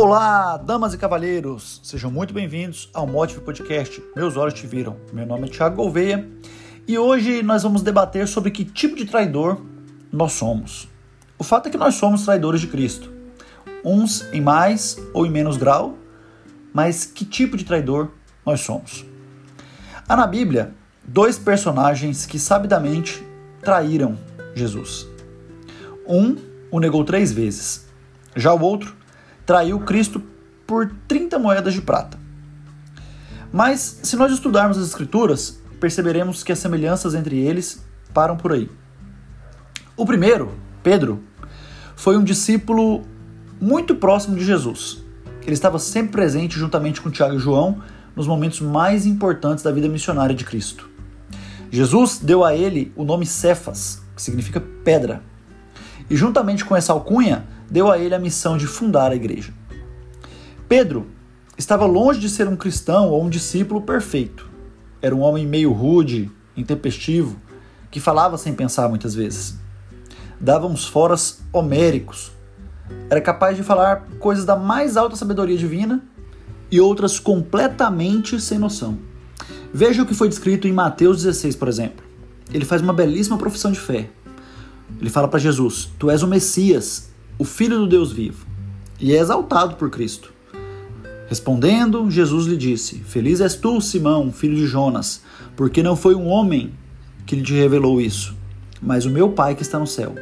Olá, damas e cavalheiros, sejam muito bem-vindos ao Motive Podcast. Meus olhos te viram. Meu nome é Thiago Gouveia e hoje nós vamos debater sobre que tipo de traidor nós somos. O fato é que nós somos traidores de Cristo, uns em mais ou em menos grau, mas que tipo de traidor nós somos? Há na Bíblia dois personagens que sabidamente traíram Jesus. Um o negou três vezes, já o outro traiu Cristo por 30 moedas de prata. Mas, se nós estudarmos as Escrituras, perceberemos que as semelhanças entre eles param por aí. O primeiro, Pedro, foi um discípulo muito próximo de Jesus. Ele estava sempre presente juntamente com Tiago e João nos momentos mais importantes da vida missionária de Cristo. Jesus deu a ele o nome Cefas, que significa pedra. E juntamente com essa alcunha, deu a ele a missão de fundar a igreja. Pedro estava longe de ser um cristão ou um discípulo perfeito. Era um homem meio rude, intempestivo, que falava sem pensar muitas vezes. Dava uns foras homéricos. Era capaz de falar coisas da mais alta sabedoria divina e outras completamente sem noção. Veja o que foi descrito em Mateus 16, por exemplo. Ele faz uma belíssima profissão de fé. Ele fala para Jesus: Tu és o Messias, o Filho do Deus vivo, e é exaltado por Cristo. Respondendo, Jesus lhe disse: Feliz és tu, Simão, filho de Jonas, porque não foi um homem que lhe revelou isso, mas o meu Pai que está no céu.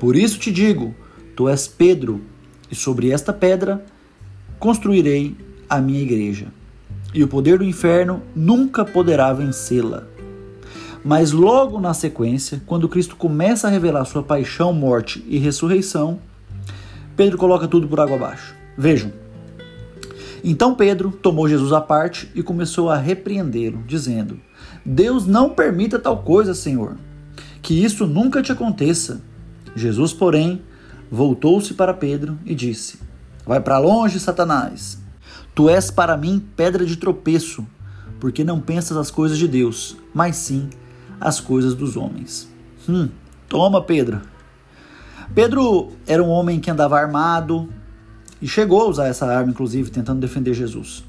Por isso te digo: Tu és Pedro, e sobre esta pedra construirei a minha igreja, e o poder do inferno nunca poderá vencê-la. Mas logo na sequência, quando Cristo começa a revelar sua paixão, morte e ressurreição, Pedro coloca tudo por água abaixo. Vejam. Então Pedro tomou Jesus à parte e começou a repreendê-lo, dizendo: Deus não permita tal coisa, Senhor, que isso nunca te aconteça. Jesus, porém, voltou-se para Pedro e disse: Vai para longe, Satanás. Tu és para mim pedra de tropeço, porque não pensas as coisas de Deus, mas sim as coisas dos homens. Hum, toma, Pedro. Pedro era um homem que andava armado e chegou a usar essa arma, inclusive, tentando defender Jesus.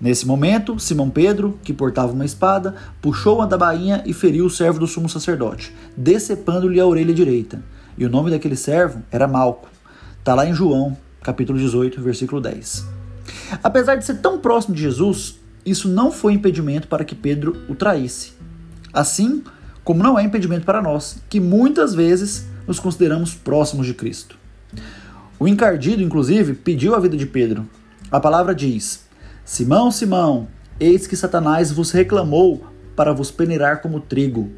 Nesse momento, Simão Pedro, que portava uma espada, puxou a da bainha e feriu o servo do sumo sacerdote, decepando-lhe a orelha direita. E o nome daquele servo era Malco. Está lá em João, capítulo 18, versículo 10. Apesar de ser tão próximo de Jesus, isso não foi impedimento para que Pedro o traísse. Assim como não é impedimento para nós, que muitas vezes nos consideramos próximos de Cristo. O encardido, inclusive, pediu a vida de Pedro. A palavra diz: Simão, Simão, eis que Satanás vos reclamou para vos peneirar como trigo,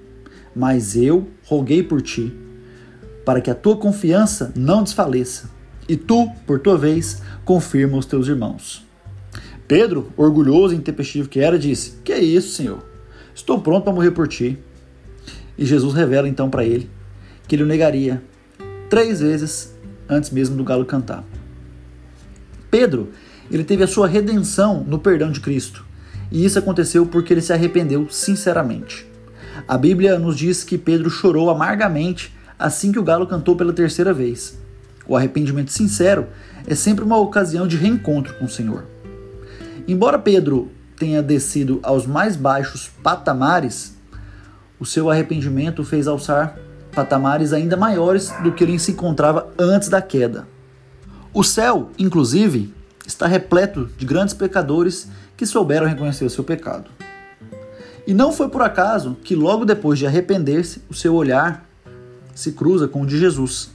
mas eu roguei por ti, para que a tua confiança não desfaleça, e tu, por tua vez, confirma os teus irmãos. Pedro, orgulhoso e intempestivo que era, disse: Que é isso, Senhor? Estou pronto para morrer por ti. E Jesus revela então para ele que ele o negaria três vezes antes mesmo do galo cantar. Pedro, ele teve a sua redenção no perdão de Cristo. E isso aconteceu porque ele se arrependeu sinceramente. A Bíblia nos diz que Pedro chorou amargamente assim que o galo cantou pela terceira vez. O arrependimento sincero é sempre uma ocasião de reencontro com o Senhor. Embora Pedro tenha descido aos mais baixos patamares, o seu arrependimento fez alçar patamares ainda maiores do que ele se encontrava antes da queda. O céu, inclusive, está repleto de grandes pecadores que souberam reconhecer o seu pecado. E não foi por acaso que, logo depois de arrepender-se, o seu olhar se cruza com o de Jesus.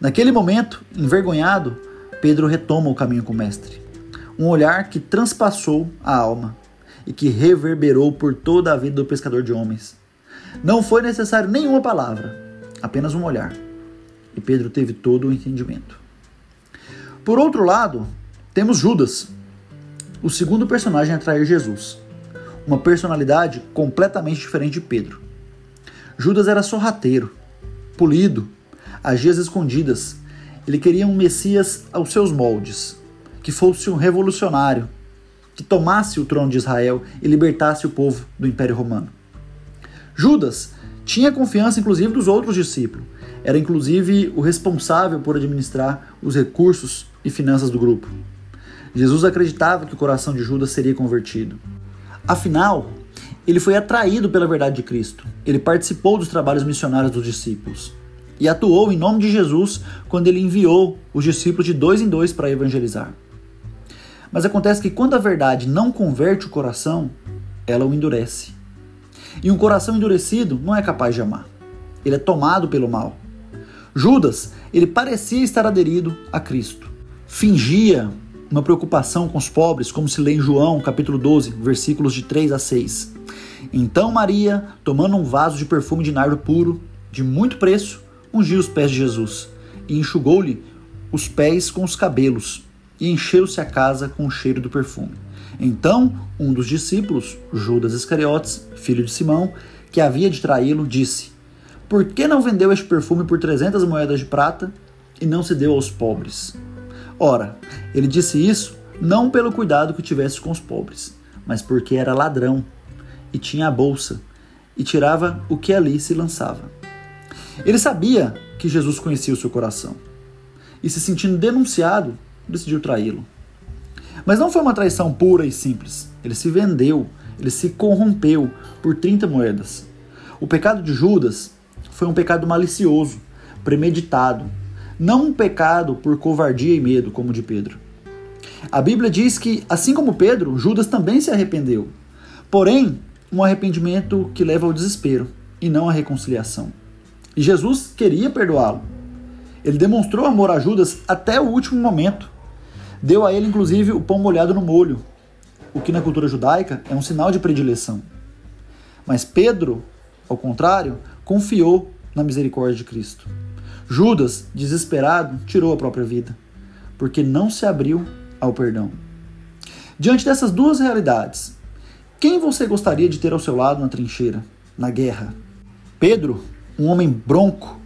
Naquele momento, envergonhado, Pedro retoma o caminho com o Mestre. Um olhar que transpassou a alma e que reverberou por toda a vida do pescador de homens. Não foi necessário nenhuma palavra, apenas um olhar. E Pedro teve todo o entendimento. Por outro lado, temos Judas, o segundo personagem a trair Jesus. Uma personalidade completamente diferente de Pedro. Judas era sorrateiro, polido, agia às escondidas. Ele queria um Messias aos seus moldes, que fosse um revolucionário, que tomasse o trono de Israel e libertasse o povo do Império Romano. Judas tinha confiança, inclusive, dos outros discípulos. Era inclusive o responsável por administrar os recursos e finanças do grupo. Jesus acreditava que o coração de Judas seria convertido. Afinal, ele foi atraído pela verdade de Cristo. Ele participou dos trabalhos missionários dos discípulos e atuou em nome de Jesus quando ele enviou os discípulos de dois em dois para evangelizar. Mas acontece que quando a verdade não converte o coração, ela o endurece. E um coração endurecido não é capaz de amar. Ele é tomado pelo mal. Judas, ele parecia estar aderido a Cristo. Fingia uma preocupação com os pobres, como se lê em João, capítulo 12, versículos de 3 a 6. Então Maria, tomando um vaso de perfume de nardo puro, de muito preço, ungiu os pés de Jesus e enxugou-lhe os pés com os cabelos e encheu-se a casa com o cheiro do perfume. Então, um dos discípulos, Judas Iscariotes, filho de Simão, que havia de traí-lo, disse: Por que não vendeu este perfume por trezentas moedas de prata e não se deu aos pobres? Ora, ele disse isso não pelo cuidado que tivesse com os pobres, mas porque era ladrão e tinha a bolsa e tirava o que ali se lançava. Ele sabia que Jesus conhecia o seu coração e, se sentindo denunciado, decidiu traí-lo. Mas não foi uma traição pura e simples. Ele se vendeu, ele se corrompeu por 30 moedas. O pecado de Judas foi um pecado malicioso, premeditado, não um pecado por covardia e medo, como de Pedro. A Bíblia diz que, assim como Pedro, Judas também se arrependeu. Porém, um arrependimento que leva ao desespero e não à reconciliação. E Jesus queria perdoá-lo. Ele demonstrou amor a Judas até o último momento. Deu a ele, inclusive, o pão molhado no molho, o que na cultura judaica é um sinal de predileção. Mas Pedro, ao contrário, confiou na misericórdia de Cristo. Judas, desesperado, tirou a própria vida, porque não se abriu ao perdão. Diante dessas duas realidades, quem você gostaria de ter ao seu lado na trincheira, na guerra? Pedro, um homem bronco,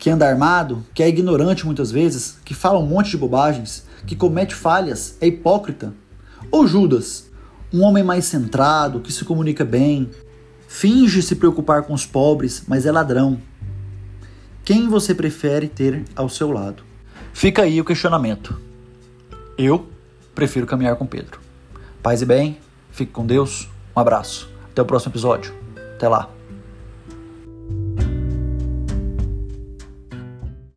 que anda armado, que é ignorante muitas vezes, que fala um monte de bobagens, que comete falhas, é hipócrita? Ou Judas, um homem mais centrado, que se comunica bem, finge se preocupar com os pobres, mas é ladrão? Quem você prefere ter ao seu lado? Fica aí o questionamento. Eu prefiro caminhar com Pedro. Paz e bem, fique com Deus, um abraço. Até o próximo episódio. Até lá.